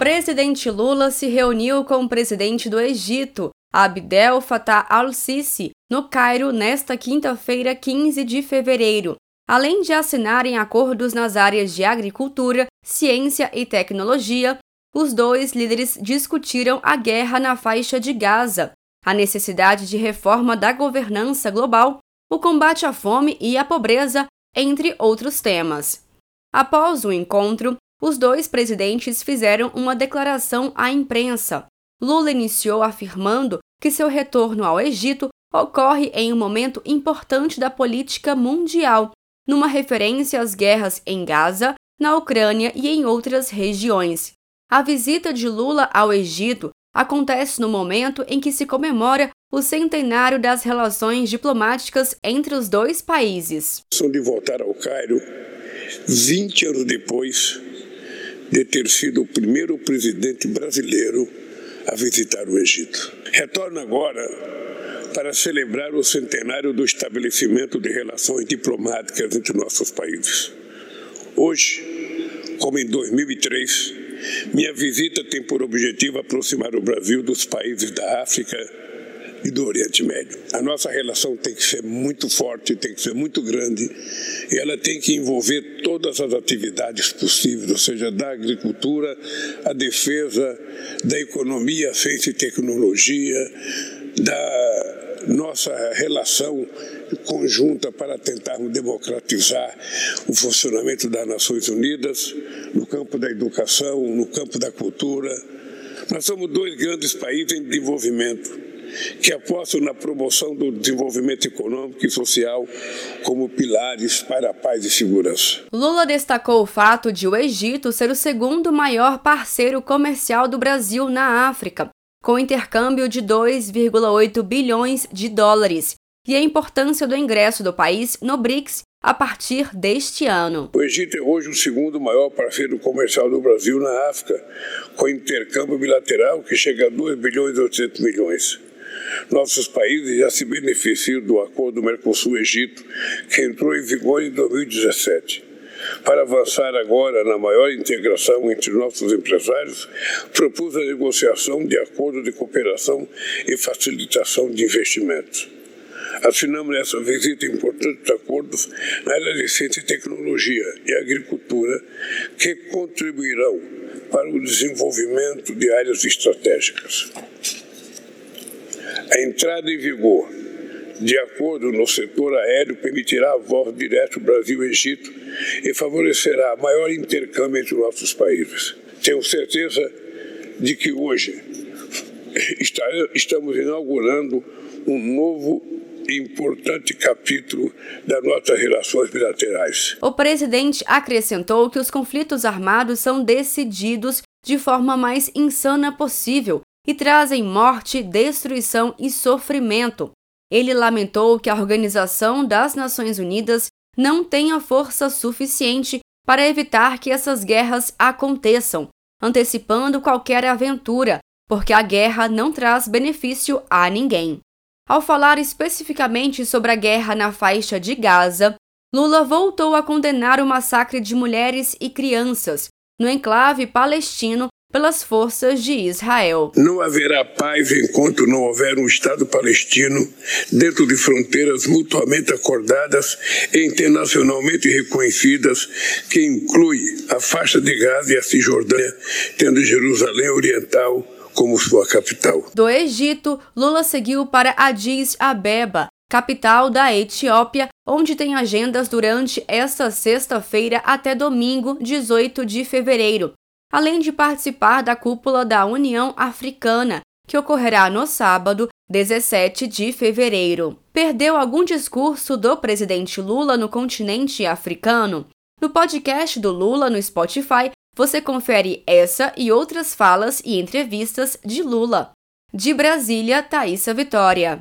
presidente Lula se reuniu com o presidente do Egito, Abdel Fattah al-Sisi, no Cairo nesta quinta-feira, 15 de fevereiro, além de assinarem acordos nas áreas de agricultura, ciência e tecnologia. Os dois líderes discutiram a guerra na faixa de Gaza, a necessidade de reforma da governança global, o combate à fome e à pobreza, entre outros temas. Após o encontro, os dois presidentes fizeram uma declaração à imprensa. Lula iniciou afirmando que seu retorno ao Egito ocorre em um momento importante da política mundial, numa referência às guerras em Gaza, na Ucrânia e em outras regiões. A visita de Lula ao Egito acontece no momento em que se comemora o centenário das relações diplomáticas entre os dois países. Sou de voltar ao Cairo 20 anos depois de ter sido o primeiro presidente brasileiro a visitar o Egito. Retorno agora para celebrar o centenário do estabelecimento de relações diplomáticas entre nossos países. Hoje, como em 2003, minha visita tem por objetivo aproximar o Brasil dos países da África e do Oriente Médio. A nossa relação tem que ser muito forte, tem que ser muito grande e ela tem que envolver todas as atividades possíveis, ou seja, da agricultura, a defesa, da economia, ciência e tecnologia, da nossa relação conjunta para tentarmos democratizar o funcionamento das Nações Unidas no campo da educação, no campo da cultura. Nós somos dois grandes países em desenvolvimento que apostam na promoção do desenvolvimento econômico e social como pilares para a paz e segurança. Lula destacou o fato de o Egito ser o segundo maior parceiro comercial do Brasil na África, com intercâmbio de 2,8 bilhões de dólares, e a importância do ingresso do país no BRICS a partir deste ano. O Egito é hoje o segundo maior parceiro comercial do Brasil na África, com intercâmbio bilateral que chega a 2 bilhões e 800 milhões. Nossos países já se beneficiam do acordo Mercosul-Egito, que entrou em vigor em 2017. Para avançar agora na maior integração entre nossos empresários, propus a negociação de acordo de cooperação e facilitação de investimentos. Assinamos nessa visita importantes acordos na área de ciência e tecnologia e agricultura que contribuirão para o desenvolvimento de áreas estratégicas. A entrada em vigor de acordo no setor aéreo permitirá a voz direto Brasil-Egito e favorecerá maior intercâmbio entre nossos países. Tenho certeza de que hoje estamos inaugurando um novo importante capítulo das nossas relações bilaterais. O presidente acrescentou que os conflitos armados são decididos de forma mais insana possível e trazem morte, destruição e sofrimento. Ele lamentou que a Organização das Nações Unidas não tenha força suficiente para evitar que essas guerras aconteçam, antecipando qualquer aventura, porque a guerra não traz benefício a ninguém. Ao falar especificamente sobre a guerra na faixa de Gaza, Lula voltou a condenar o massacre de mulheres e crianças no enclave palestino pelas forças de Israel. Não haverá paz enquanto não houver um Estado palestino dentro de fronteiras mutuamente acordadas e internacionalmente reconhecidas, que inclui a faixa de Gaza e a Cisjordânia, tendo Jerusalém Oriental como sua capital. Do Egito, Lula seguiu para Addis Abeba, capital da Etiópia, onde tem agendas durante esta sexta-feira até domingo, 18 de fevereiro além de participar da cúpula da União Africana, que ocorrerá no sábado, 17 de fevereiro. Perdeu algum discurso do presidente Lula no continente africano? No podcast do Lula no Spotify, você confere essa e outras falas e entrevistas de Lula. De Brasília, Thaisa Vitória.